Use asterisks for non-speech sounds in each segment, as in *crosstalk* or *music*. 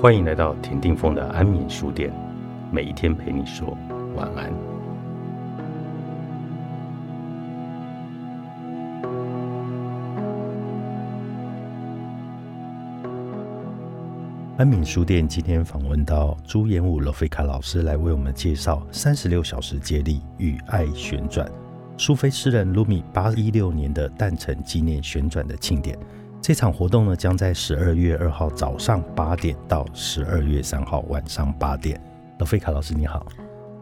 欢迎来到田定峰的安眠书店，每一天陪你说晚安。安眠书店今天访问到朱延武、罗菲卡老师来为我们介绍三十六小时接力与爱旋转，苏菲诗人卢米八一六年的诞辰纪念旋转的庆典。这场活动呢，将在十二月二号早上八点到十二月三号晚上八点。罗菲卡老师你好，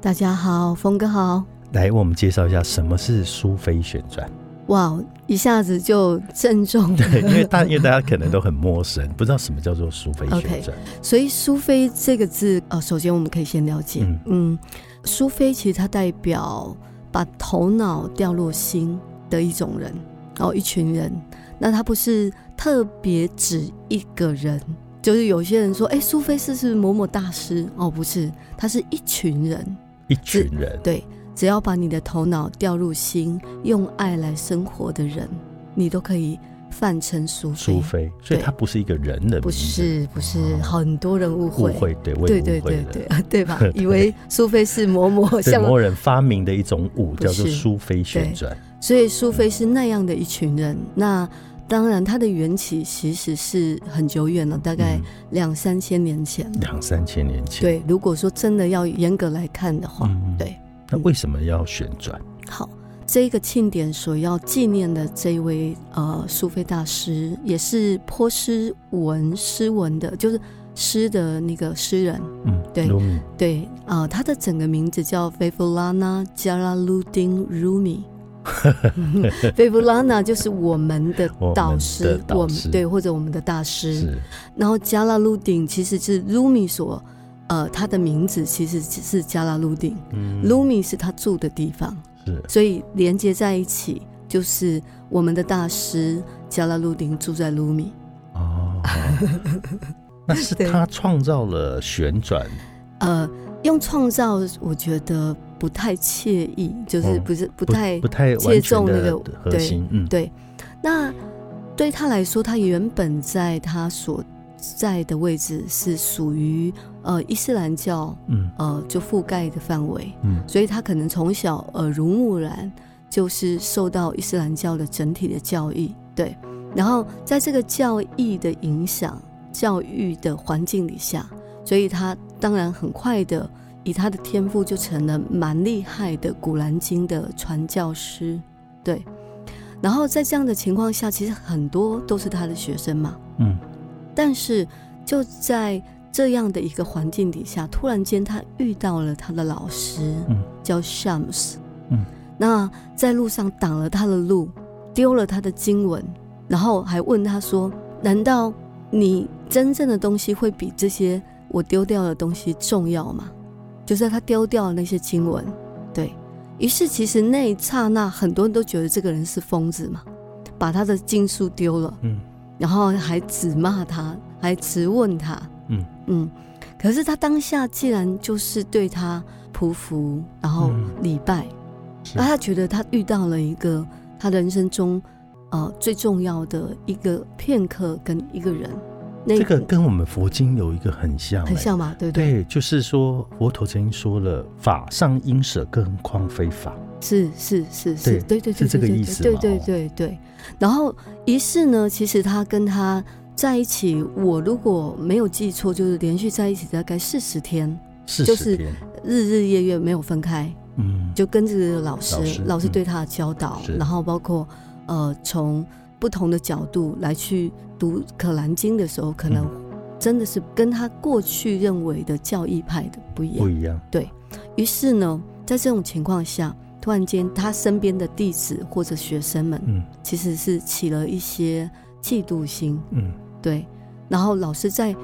大家好，峰哥好，来为我们介绍一下什么是苏菲旋转。哇，一下子就郑重。*laughs* 对，因为大因为大家可能都很陌生，不知道什么叫做苏菲旋转。所以苏菲这个字，呃，首先我们可以先了解，嗯，苏菲其实它代表把头脑掉落心的一种人，哦，一群人。那他不是特别指一个人，就是有些人说，哎，苏菲是是某某大师？哦，不是，他是一群人，一群人，对，只要把你的头脑掉入心，用爱来生活的人，你都可以泛称苏菲。苏菲，所以他不是一个人的，不是，不是，很多人误会，误会，对，对，对，对，对，对吧？*laughs* 以为苏菲是某某 *laughs* 像某人发明的一种舞，叫做苏菲旋转，所以苏菲是那样的一群人，那。当然，它的缘起其实是很久远了，大概两三千年前。两三千年前。对，如果说真的要严格来看的话，对。那为什么要旋转？好，这个庆典所要纪念的这位呃苏菲大师，也是波斯文诗文的，就是诗的那个诗人。嗯，对对啊，他的整个名字叫菲弗拉纳加拉鲁丁鲁米。*laughs* 菲布拉纳就是我们的导师，我们对或者我们的大师。然后加拉鲁丁其实是卢米所，呃，他的名字其实是加拉鲁丁，卢米是他住的地方，是，所以连接在一起就是我们的大师加拉鲁丁住在卢米。哦，*laughs* 那是他创造了旋转。呃，用创造，我觉得。不太惬意，就是不是不太不太切中那个核心，嗯，对。那对他来说，他原本在他所在的位置是属于呃伊斯兰教，嗯，呃就覆盖的范围，嗯，所以他可能从小耳濡目染，就是受到伊斯兰教的整体的教义，对。然后在这个教义的影响、教育的环境底下，所以他当然很快的。以他的天赋，就成了蛮厉害的《古兰经》的传教师，对。然后在这样的情况下，其实很多都是他的学生嘛，嗯。但是就在这样的一个环境底下，突然间他遇到了他的老师，嗯，叫 Shams，嗯。那在路上挡了他的路，丢了他的经文，然后还问他说：“难道你真正的东西会比这些我丢掉的东西重要吗？”就是他丢掉了那些经文，对。于是，其实那一刹那，很多人都觉得这个人是疯子嘛，把他的经书丢了，嗯，然后还指骂他，还质问他，嗯。嗯，可是他当下既然就是对他匍匐，然后礼拜，那他觉得他遇到了一个他人生中呃最重要的一个片刻跟一个人。这个跟我们佛经有一个很像，很像嘛，对不对？对，就是说佛陀曾经说了“法上应舍，更何况非法”。是是是是，对对是这个意思。对对对对。然后仪式呢，其实他跟他在一起，我如果没有记错，就是连续在一起大概四十天，就是日日夜夜没有分开。嗯，就跟这个老师，老师对他的教导，然后包括呃从。不同的角度来去读《可兰经》的时候，可能真的是跟他过去认为的教义派的不一样。不一样。对于是呢，在这种情况下，突然间他身边的弟子或者学生们，嗯，其实是起了一些嫉妒心。嗯，对。然后老师在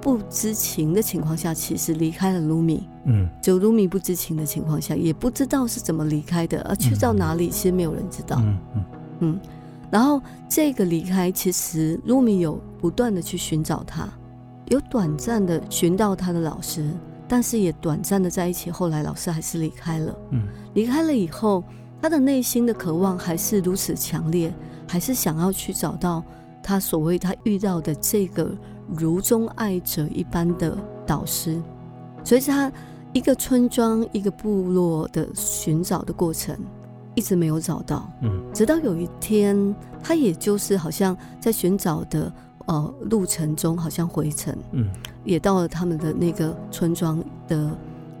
不知情的情况下，其实离开了卢米。嗯，就卢米不知情的情况下，也不知道是怎么离开的，而去到哪里，其实没有人知道。嗯嗯嗯。然后这个离开，其实卢米有不断的去寻找他，有短暂的寻到他的老师，但是也短暂的在一起。后来老师还是离开了。嗯，离开了以后，他的内心的渴望还是如此强烈，还是想要去找到他所谓他遇到的这个如钟爱者一般的导师，所以他一个村庄、一个部落的寻找的过程，一直没有找到。嗯，直到有一天，他也就是好像在寻找的呃路程中，好像回程，嗯，也到了他们的那个村庄的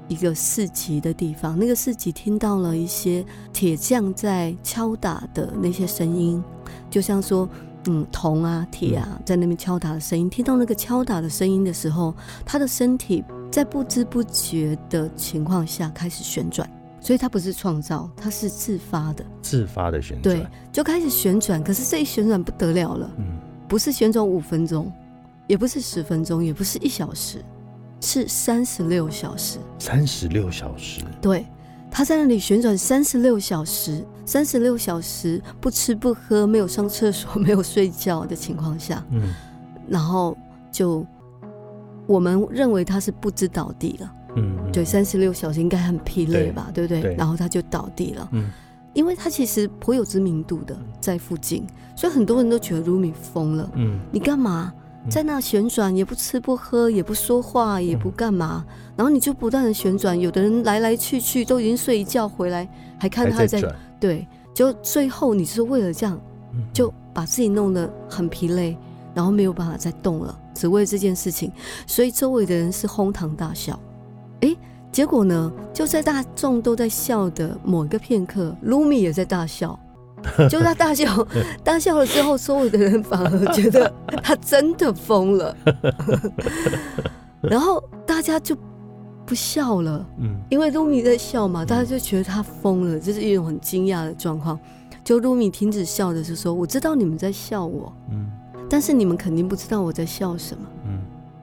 一个市集的地方。那个市集听到了一些铁匠在敲打的那些声音，就像说。嗯，铜啊，铁啊，在那边敲打的声音，听到那个敲打的声音的时候，他的身体在不知不觉的情况下开始旋转，所以它不是创造，它是自发的，自发的旋转，对，就开始旋转。可是这一旋转不得了了，嗯，不是旋转五分钟，也不是十分钟，也不是一小时，是三十六小时，三十六小时，对。他在那里旋转三十六小时，三十六小时不吃不喝，没有上厕所，*laughs* 没有睡觉的情况下，嗯，然后就我们认为他是不知倒地了，嗯，对，三十六小时应该很疲累吧，对不对？然后他就倒地了，嗯，因为他其实颇有知名度的，在附近，所以很多人都觉得卢米疯了，嗯，你干嘛？在那旋转，也不吃不喝，也不说话，也不干嘛，然后你就不断的旋转。有的人来来去去都已经睡一觉回来，还看他在对，就最后你是为了这样，就把自己弄得很疲累，然后没有办法再动了，只为这件事情，所以周围的人是哄堂大笑。哎，结果呢，就在大众都在笑的某一个片刻，卢米也在大笑。*laughs* 就他大笑，大笑了之后，所有的人反而觉得 *laughs* 他真的疯了，*laughs* 然后大家就不笑了，嗯，因为露米在笑嘛，大家就觉得他疯了，这是一种很惊讶的状况。就露米停止笑的是说：“我知道你们在笑我，嗯，但是你们肯定不知道我在笑什么，嗯，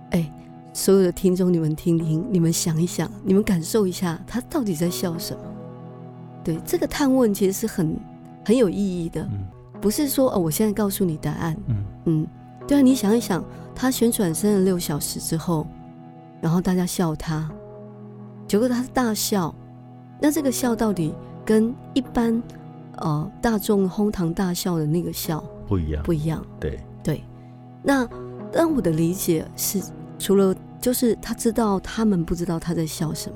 哎，所有的听众，你们听听，你们想一想，你们感受一下，他到底在笑什么？对，这个探问其实是很。”很有意义的，不是说哦，我现在告诉你答案。嗯嗯，对啊，你想一想，他旋转三十六小时之后，然后大家笑他，结果他是大笑，那这个笑到底跟一般呃大众哄堂大笑的那个笑不一样？不一样。对对，那但我的理解是，除了就是他知道他们不知道他在笑什么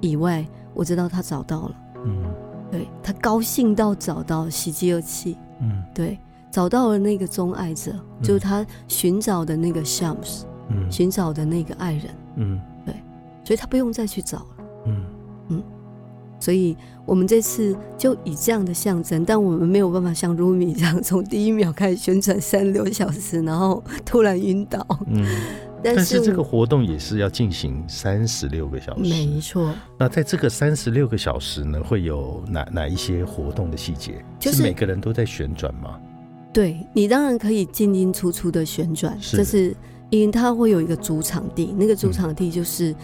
以外，我知道他找到了。嗯。对他高兴到找到喜极而泣，嗯，对，找到了那个钟爱者，就是他寻找的那个 Shams，嗯，寻找的那个爱人，嗯，对，所以他不用再去找了，嗯嗯，所以我们这次就以这样的象征，但我们没有办法像 Rumi 这样从第一秒开始旋转三六小时，然后突然晕倒，嗯。但是这个活动也是要进行三十六个小时，没错。那在这个三十六个小时呢，会有哪哪一些活动的细节？就是每个人都在旋转吗？对你当然可以进进出出的旋转，这是因为它会有一个主场地，那个主场地就是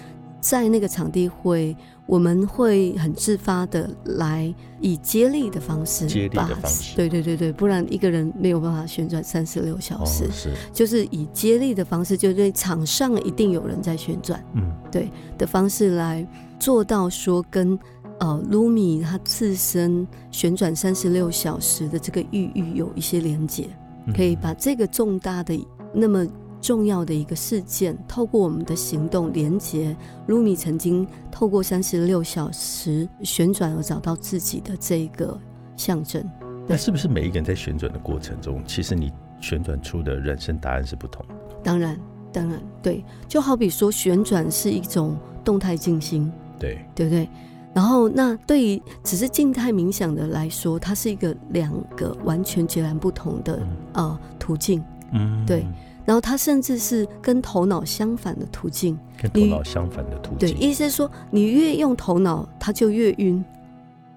在那个场地会。我们会很自发的来以接力的方式，接力的方式，对对对对，不然一个人没有办法旋转三十六小时，是，就是以接力的方式，就对场上一定有人在旋转，嗯，对的方式来做到说跟呃卢米他自身旋转三十六小时的这个域域有一些连接，可以把这个重大的那么。重要的一个事件，透过我们的行动连接，卢米曾经透过三十六小时旋转而找到自己的这个象征。那是不是每一个人在旋转的过程中，其实你旋转出的人生答案是不同的？当然，当然，对。就好比说，旋转是一种动态静心，对，对不对？然后，那对于只是静态冥想的来说，它是一个两个完全截然不同的呃途径，嗯，对。然后它甚至是跟头脑相反的途径，跟头脑相反的途径。对，意思是说，你越用头脑，它就越晕。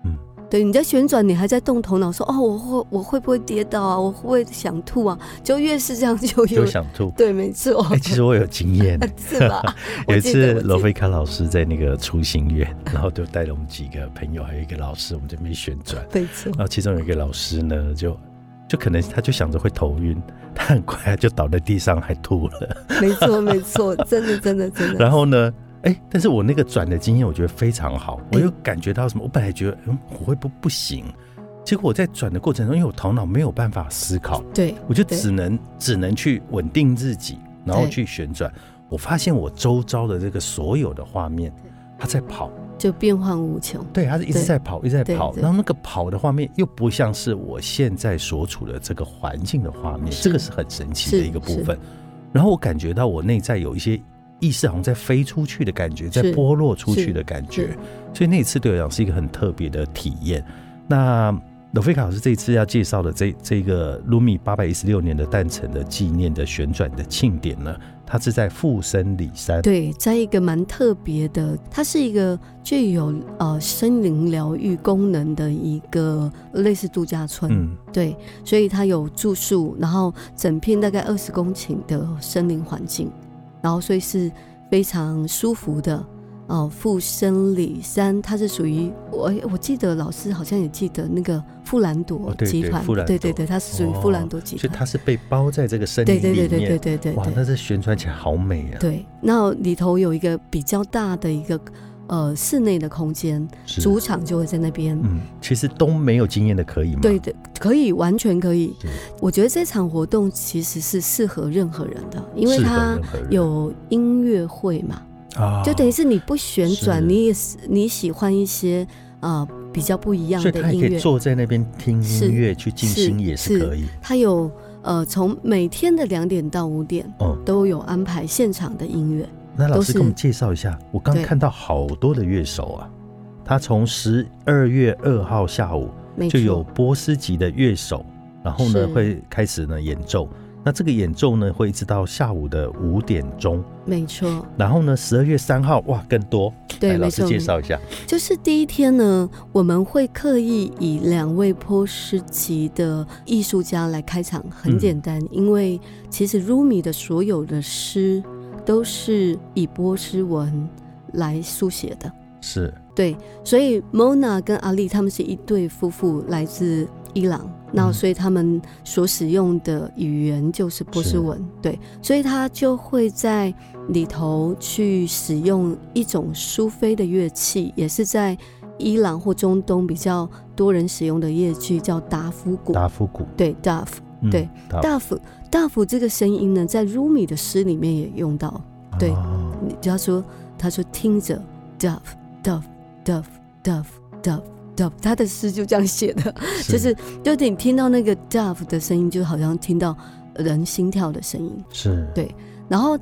嗯，对，你在旋转，你还在动头脑，说哦，我会我会不会跌倒啊？我会不会想吐啊？就越是这样，就越想吐。对，没错。哎，其实我有经验，*laughs* 是吧？*laughs* 有一次罗菲卡老师在那个初心院，然后就带了我们几个朋友，还有一个老师，我们这边旋转。没错。然后其中有一个老师呢，就。就可能他就想着会头晕，*laughs* 他很快就倒在地上还吐了。*laughs* 没错没错，真的真的真的。然后呢，哎，但是我那个转的经验我觉得非常好，我又感觉到什么？我本来觉得嗯我会不不行，结果我在转的过程中，因为我头脑没有办法思考，对我就只能只能去稳定自己，然后去旋转，我发现我周遭的这个所有的画面，它在跑，就变幻无穷。对，它是一直在跑，一直在跑。然后那个跑的画面又不像是我现在所处的这个环境的画面，这个是很神奇的一个部分。然后我感觉到我内在有一些意识好像在飞出去的感觉，在剥落出去的感觉，所以那次对我讲是一个很特别的体验。那罗菲卡老师这一次要介绍的这这个卢米八百一十六年的诞辰的纪念的旋转的庆典呢，它是在富森里山。对，在一个蛮特别的，它是一个具有呃森林疗愈功能的一个类似度假村。嗯，对，所以它有住宿，然后整片大概二十公顷的森林环境，然后所以是非常舒服的。哦，富生里山，它是属于我，我记得老师好像也记得那个富兰朵集团，对对对，它是属于富兰朵集团，所以它是被包在这个森林里面，对对对对对对，哇，那这旋转起来好美啊！对，那里头有一个比较大的一个呃室内的空间，主场就会在那边。嗯，其实都没有经验的可以吗？对的，可以，完全可以。我觉得这场活动其实是适合任何人的，因为它有音乐会嘛。就等于是你不旋转，你也是你喜欢一些啊比较不一样的音乐，坐在那边听音乐去静心也是可以。他有呃从每天的两点到五点哦都有安排现场的音乐。那老师给我们介绍一下，我刚看到好多的乐手啊，他从十二月二号下午就有波斯籍的乐手，然后呢会开始呢演奏。那这个演奏呢，会一直到下午的五点钟，没错。然后呢，十二月三号，哇，更多。对，老师介绍一下。就是第一天呢，我们会刻意以两位波斯籍的艺术家来开场，很简单，因为其实 Rumi 的所有的诗都是以波斯文来书写的。是。对，所以 Mona 跟阿丽他们是一对夫妇，来自伊朗。那所以他们所使用的语言就是波斯文，对，所以他就会在里头去使用一种苏菲的乐器，也是在伊朗或中东比较多人使用的乐器，叫达夫鼓。达夫鼓，对，达夫，对，达夫，达夫这个声音呢，在 Rumi 的诗里面也用到，对，你只要说，他说听着，dove，dove，dove，dove，dove。他的诗就这样写的，就是就你听到那个 dove 的声音，就好像听到人心跳的声音。是对。然后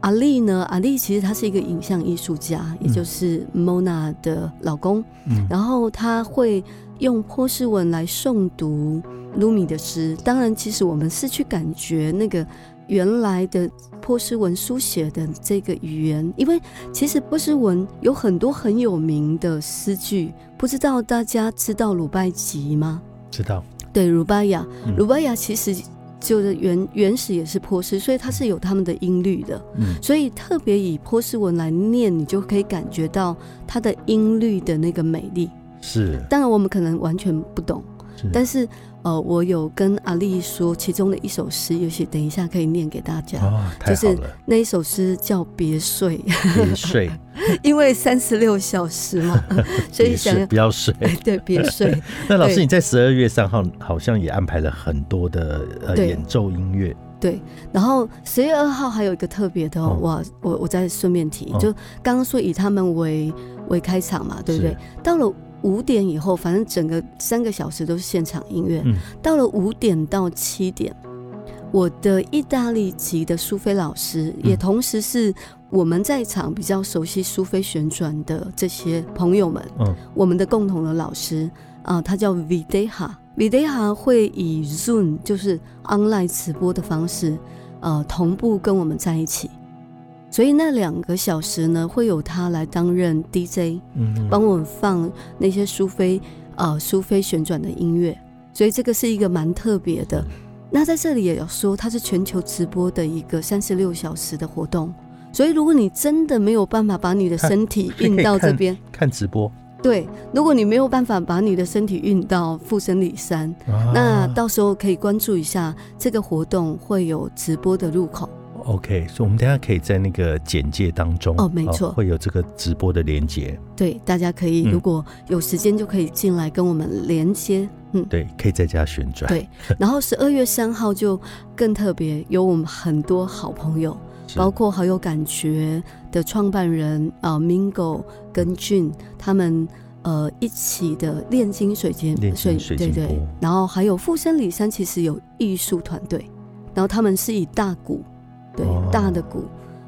阿丽呢？阿丽其实他是一个影像艺术家，也就是 Mona 的老公。嗯。然后他会用波斯文来诵读 Lumi 的诗。当然，其实我们是去感觉那个。原来的波斯文书写的这个语言，因为其实波斯文有很多很有名的诗句，不知道大家知道鲁拜吉吗？知道。对，鲁拜雅，鲁拜雅其实就是原原始也是波斯，所以它是有他们的音律的。嗯。所以特别以波斯文来念，你就可以感觉到它的音律的那个美丽。是。当然，我们可能完全不懂，但是。呃，我有跟阿丽说，其中的一首诗，也许等一下可以念给大家。哦，就是那一首诗叫《别睡》。别睡。*laughs* 因为三十六小时嘛，*laughs* 所以想要不要睡。*laughs* 对，别睡。那老师，你在十二月三号好像也安排了很多的呃演奏音乐。对，然后十月二号还有一个特别的，哇，我我再顺便提，就刚刚说以他们为为开场嘛，对不对？到了。五点以后，反正整个三个小时都是现场音乐。到了五点到七点，我的意大利籍的苏菲老师，也同时是我们在场比较熟悉苏菲旋转的这些朋友们，嗯，我们的共同的老师啊，他叫 Videha，Videha 会以 Zoom 就是 online 直播的方式，呃，同步跟我们在一起。所以那两个小时呢，会有他来担任 DJ，嗯，帮我们放那些苏菲呃苏菲旋转的音乐。所以这个是一个蛮特别的。那在这里也要说，它是全球直播的一个三十六小时的活动。所以如果你真的没有办法把你的身 *laughs* 体运到这边看直播，对，如果你没有办法把你的身体运到富森里山，那到时候可以关注一下这个活动会有直播的入口。OK，所以我们等下可以在那个简介当中哦，没错，会有这个直播的连接。对，大家可以如果有时间就可以进来跟我们连接。嗯，对，可以在家旋转。对，然后十二月三号就更特别，有我们很多好朋友，包括好有感觉的创办人啊，Mingo 跟俊他们呃一起的炼金水晶水对对，然后还有富生里山其实有艺术团队，然后他们是以大鼓，对大的鼓。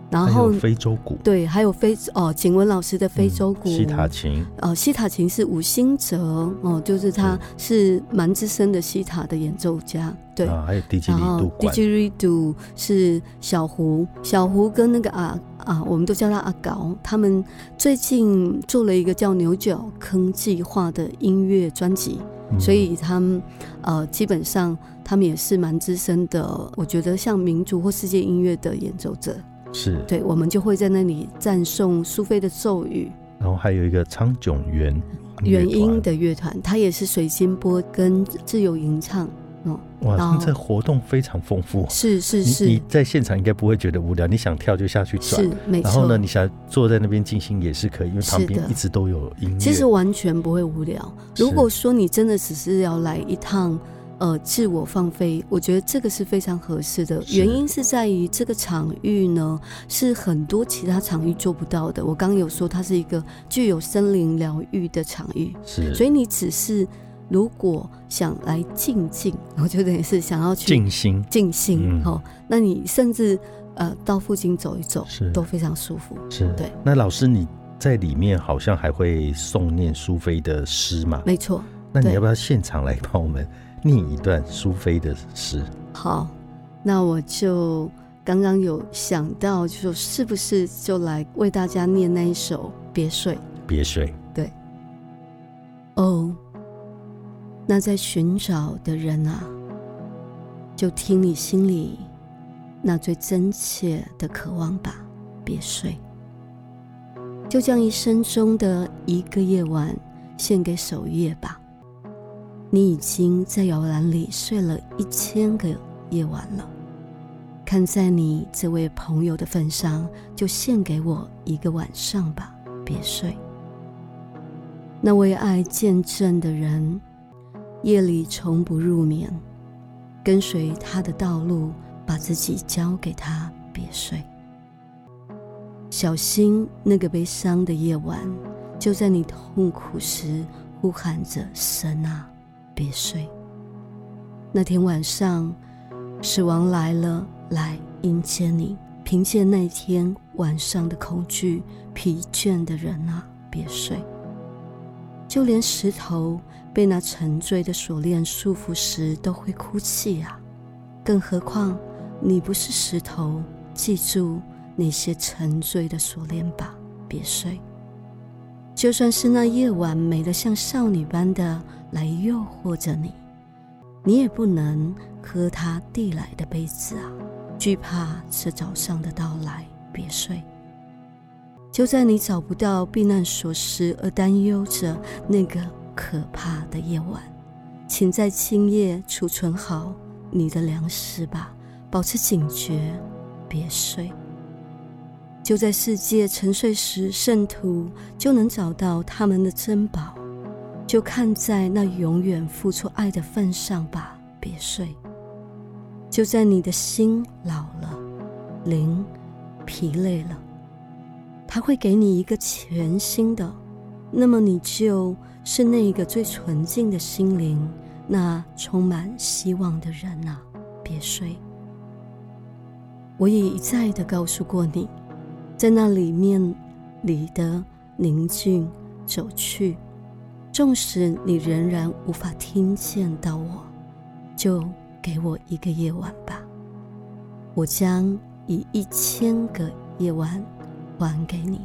然后非洲鼓。对，还有非哦，景文老师的非洲鼓。西塔琴。哦，西塔琴是吴兴哲哦，就是他是蛮资深的西塔的演奏家，对，还有 DJ 然后 DJ Rido 是小胡，小胡跟那个啊啊，我们都叫他阿高，他们最近做了一个叫牛角坑计划的音乐专辑，所以他们呃基本上他们也是蛮资深的，我觉得像民族或世界音乐的演奏者。是对，我们就会在那里赞颂苏菲的咒语。然后还有一个苍囧原原音的乐团，它也是水晶波跟自由吟唱。哦，哇，这活动非常丰富。是是是，你在现场应该不会觉得无聊，你想跳就下去转。是，没错。然后呢，你想坐在那边静心也是可以，因为旁边一直都有音乐。其实完全不会无聊。如果说你真的只是要来一趟。呃，自我放飞，我觉得这个是非常合适的。原因是在于这个场域呢，是很多其他场域做不到的。我刚刚有说，它是一个具有森林疗愈的场域，是。所以你只是如果想来静静，我觉得也是想要去静心，静心。哦，那你甚至呃到附近走一走，是都非常舒服。是对。那老师你在里面好像还会诵念苏菲的诗嘛？没错。那你要不要现场来帮我们？念一段苏菲的诗。好，那我就刚刚有想到，就说是不是就来为大家念那一首《别睡》？别睡。对。哦，那在寻找的人啊，就听你心里那最真切的渴望吧。别睡，就将一生中的一个夜晚献给守夜吧。你已经在摇篮里睡了一千个夜晚了，看在你这位朋友的份上，就献给我一个晚上吧，别睡。那为爱见证的人，夜里从不入眠，跟随他的道路，把自己交给他，别睡。小心那个悲伤的夜晚，就在你痛苦时呼喊着神啊！别睡。那天晚上，死亡来了，来迎接你。凭借那天晚上的恐惧、疲倦的人啊，别睡。就连石头被那沉醉的锁链束缚时，都会哭泣啊！更何况你不是石头。记住那些沉醉的锁链吧，别睡。就算是那夜晚美得像少女般的。来诱惑着你，你也不能喝他递来的杯子啊！惧怕这早上的到来，别睡。就在你找不到避难所时而担忧着那个可怕的夜晚，请在今夜储存好你的粮食吧，保持警觉，别睡。就在世界沉睡时，圣徒就能找到他们的珍宝。就看在那永远付出爱的份上吧，别睡。就在你的心老了、灵疲累了，他会给你一个全新的。那么你就是那个最纯净的心灵，那充满希望的人啊！别睡。我也一再的告诉过你，在那里面里的宁静走去。纵使你仍然无法听见到我，就给我一个夜晚吧。我将以一千个夜晚还给你。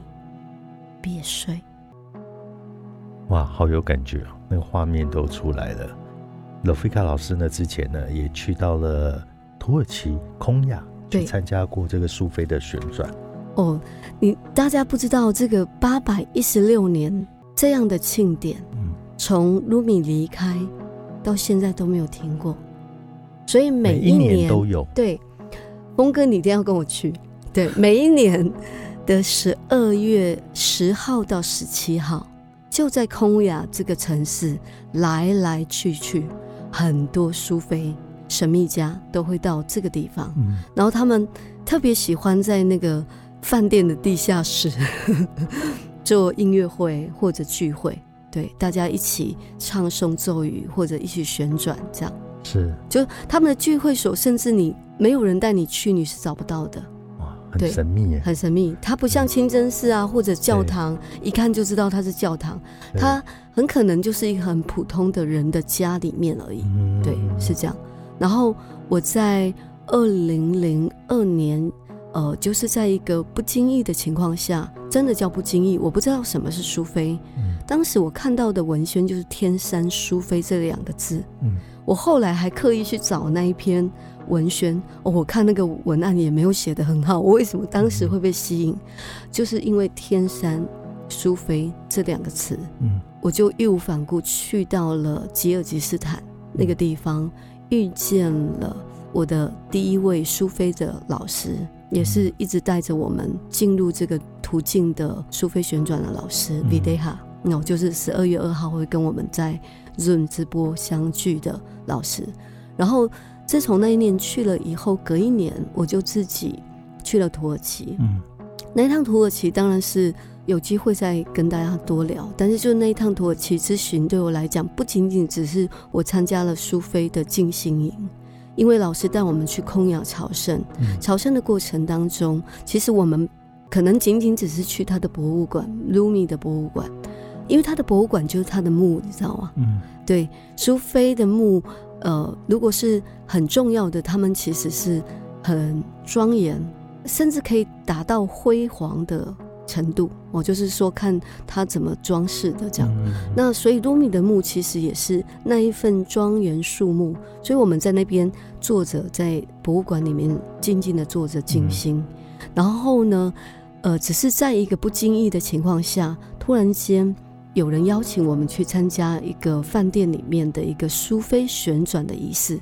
别睡。哇，好有感觉哦，那个画面都出来了。罗菲卡老师呢，之前呢也去到了土耳其空亚去参加过这个苏菲的旋转。哦，你大家不知道这个八百一十六年这样的庆典。从卢米离开到现在都没有停过，所以每一年都有。对，峰哥，你一定要跟我去。对，*laughs* 每一年的十二月十号到十七号，就在空雅这个城市来来去去，很多苏菲神秘家都会到这个地方。嗯，然后他们特别喜欢在那个饭店的地下室 *laughs* 做音乐会或者聚会。对，大家一起唱诵咒语或者一起旋转，这样是。就他们的聚会所，甚至你没有人带你去，你是找不到的。哇很神秘，很神秘。它不像清真寺啊，或者教堂，一看就知道它是教堂。它很可能就是一个很普通的人的家里面而已。对，是这样。然后我在二零零二年，呃，就是在一个不经意的情况下，真的叫不经意，我不知道什么是苏菲。当时我看到的文宣就是“天山苏菲”这两个字。嗯，我后来还刻意去找那一篇。文宣哦，我看那个文案也没有写的很好。我为什么当时会被吸引？就是因为“天山苏菲”这两个词，嗯，我就义无反顾去到了吉尔吉斯坦那个地方，遇见了我的第一位苏菲的老师，也是一直带着我们进入这个途径的苏菲旋转的老师 Videha。那就是十二月二号会跟我们在 Zoom 直播相聚的老师，然后。自从那一年去了以后，隔一年我就自己去了土耳其。嗯，那一趟土耳其当然是有机会再跟大家多聊。但是就那一趟土耳其之行，对我来讲，不仅仅只是我参加了苏菲的静心营，因为老师带我们去空养朝圣。朝圣的过程当中，其实我们可能仅仅只是去他的博物馆——卢米的博物馆，因为他的博物馆就是他的墓，你知道吗？嗯，对，苏菲的墓。呃，如果是很重要的，他们其实是很庄严，甚至可以达到辉煌的程度。我就是说，看他怎么装饰的这样。那所以多米的墓其实也是那一份庄严肃穆。所以我们在那边坐着，在博物馆里面静静的坐着静心。然后呢，呃，只是在一个不经意的情况下，突然间。有人邀请我们去参加一个饭店里面的一个苏菲旋转的仪式，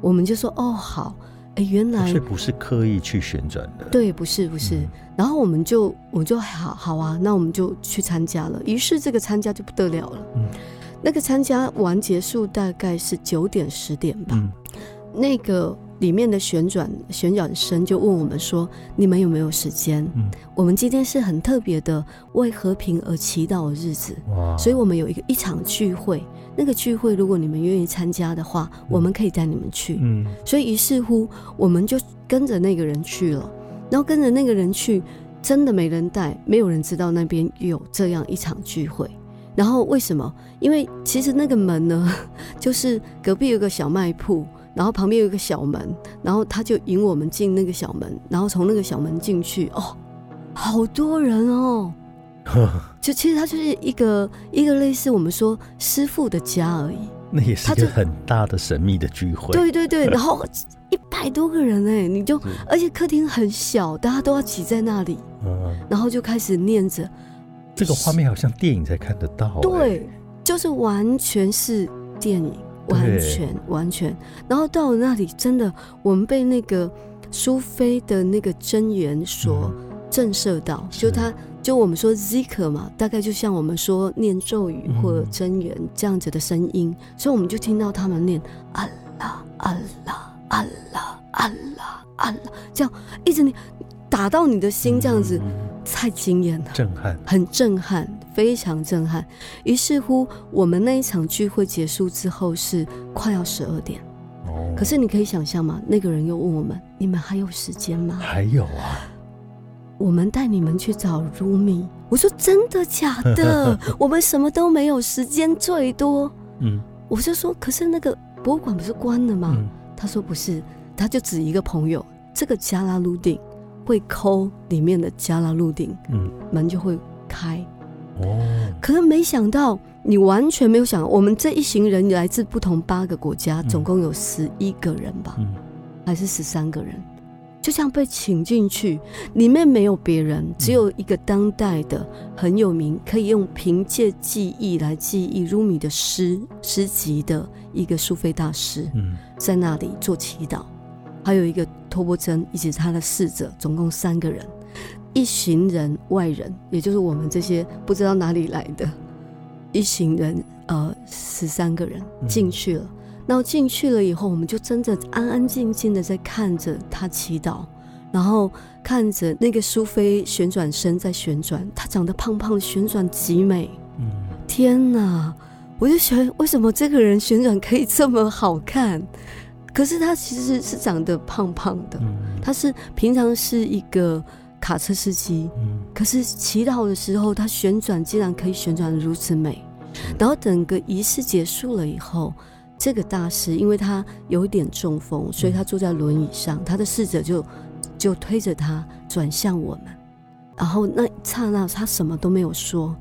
我们就说哦好，哎原来不是刻意去旋转的，对，不是不是，然后我们就我们就好好啊，那我们就去参加了，于是这个参加就不得了了，嗯，那个参加完结束大概是九点十点吧，那个。里面的旋转旋转声就问我们说：“你们有没有时间？嗯，我们今天是很特别的为和平而祈祷的日子，所以我们有一个一场聚会。那个聚会，如果你们愿意参加的话，我们可以带你们去。嗯，所以于是乎，我们就跟着那个人去了。然后跟着那个人去，真的没人带，没有人知道那边有这样一场聚会。然后为什么？因为其实那个门呢，*laughs* 就是隔壁有个小卖铺。”然后旁边有一个小门，然后他就引我们进那个小门，然后从那个小门进去，哦，好多人哦，*laughs* 就其实他就是一个一个类似我们说师傅的家而已。那也是一个很大的神秘的聚会。对对对，*laughs* 然后一百多个人哎，你就而且客厅很小，大家都要挤在那里，嗯，然后就开始念着。这个画面好像电影才看得到。对，就是完全是电影。完全完全，然后到了那里，真的，我们被那个苏菲的那个真言所震慑到。就他，就我们说 zikr 嘛，大概就像我们说念咒语或者真言这样子的声音，所以我们就听到他们念阿拉阿拉阿拉阿拉阿拉，这样一直念，打到你的心，这样子。太惊艳了，震撼，很震撼，非常震撼。于是乎，我们那一场聚会结束之后是快要十二点。哦，可是你可以想象吗？那个人又问我们：“你们还有时间吗？”还有啊，我们带你们去找 Rumi。我说：“真的假的？*laughs* 我们什么都没有，时间最多。”嗯，我就说：“可是那个博物馆不是关了吗？”他说：“不是。”他就指一个朋友，这个加拉鲁顶。会抠里面的加拉鲁顶，嗯，门就会开。哦，可是没想到，你完全没有想，我们这一行人来自不同八个国家，总共有十一个人吧，还是十三个人，就这样被请进去，里面没有别人，只有一个当代的很有名，可以用凭借记忆来记忆如米的诗诗集的一个苏菲大师，嗯，在那里做祈祷。还有一个托波真以及他的侍者，总共三个人，一行人外人，也就是我们这些不知道哪里来的一行人，呃，十三个人进去了。然后进去了以后，我们就真的安安静静的在看着他祈祷，然后看着那个苏菲旋转身在旋转，她长得胖胖，旋转极美。嗯，天哪！我就觉得为什么这个人旋转可以这么好看？可是他其实是长得胖胖的，他是平常是一个卡车司机，可是祈祷的时候他旋转竟然可以旋转如此美。然后整个仪式结束了以后。这个大师，因为他有一点中风，所以他坐在轮椅上。他的侍者就就推着他转向我们，然后那刹那他什么都没有说，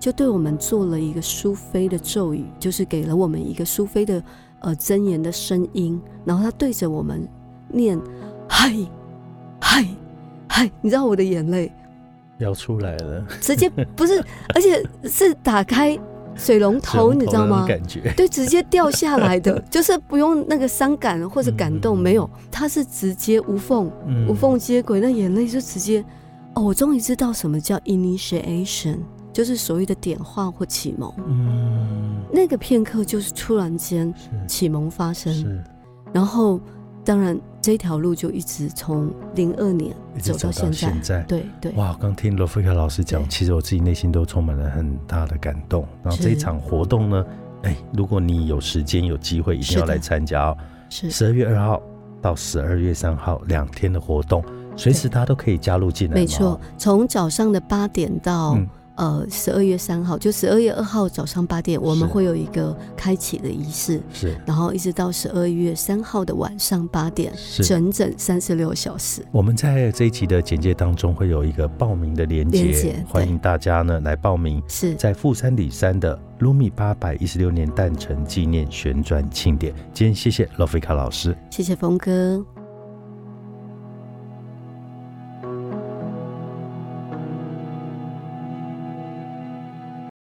就对我们做了一个苏菲的咒语，就是给了我们一个苏菲的呃真言的声音。然后他对着我们念：“嗨，嗨，嗨！”你知道我的眼泪要出来了，直接不是，*laughs* 而且是打开。水龙头，你知道吗？感觉对，直接掉下来的，*laughs* 就是不用那个伤感或者感动，没有，它是直接无缝无缝接轨，那眼泪就直接。哦，我终于知道什么叫 initiation，就是所谓的点化或启蒙。嗯，那个片刻就是突然间启蒙发生，然后。当然，这条路就一直从零二年走到现在。对对。哇，刚听罗菲克老师讲，其实我自己内心都充满了很大的感动。然后这一场活动呢，哎，如果你有时间有机会，一定要来参加哦。是。十二月二号到十二月三号两天的活动，随时大家都可以加入进来。没错，从早上的八点到。呃，十二月三号，就十二月二号早上八点，我们会有一个开启的仪式，是，然后一直到十二月三号的晚上八点，整整三十六小时。我们在这一集的简介当中会有一个报名的连接，欢迎大家呢来报名。是在富山里山的卢米八百一十六年诞辰纪念旋转庆典。今天谢谢洛菲卡老师，谢谢峰哥。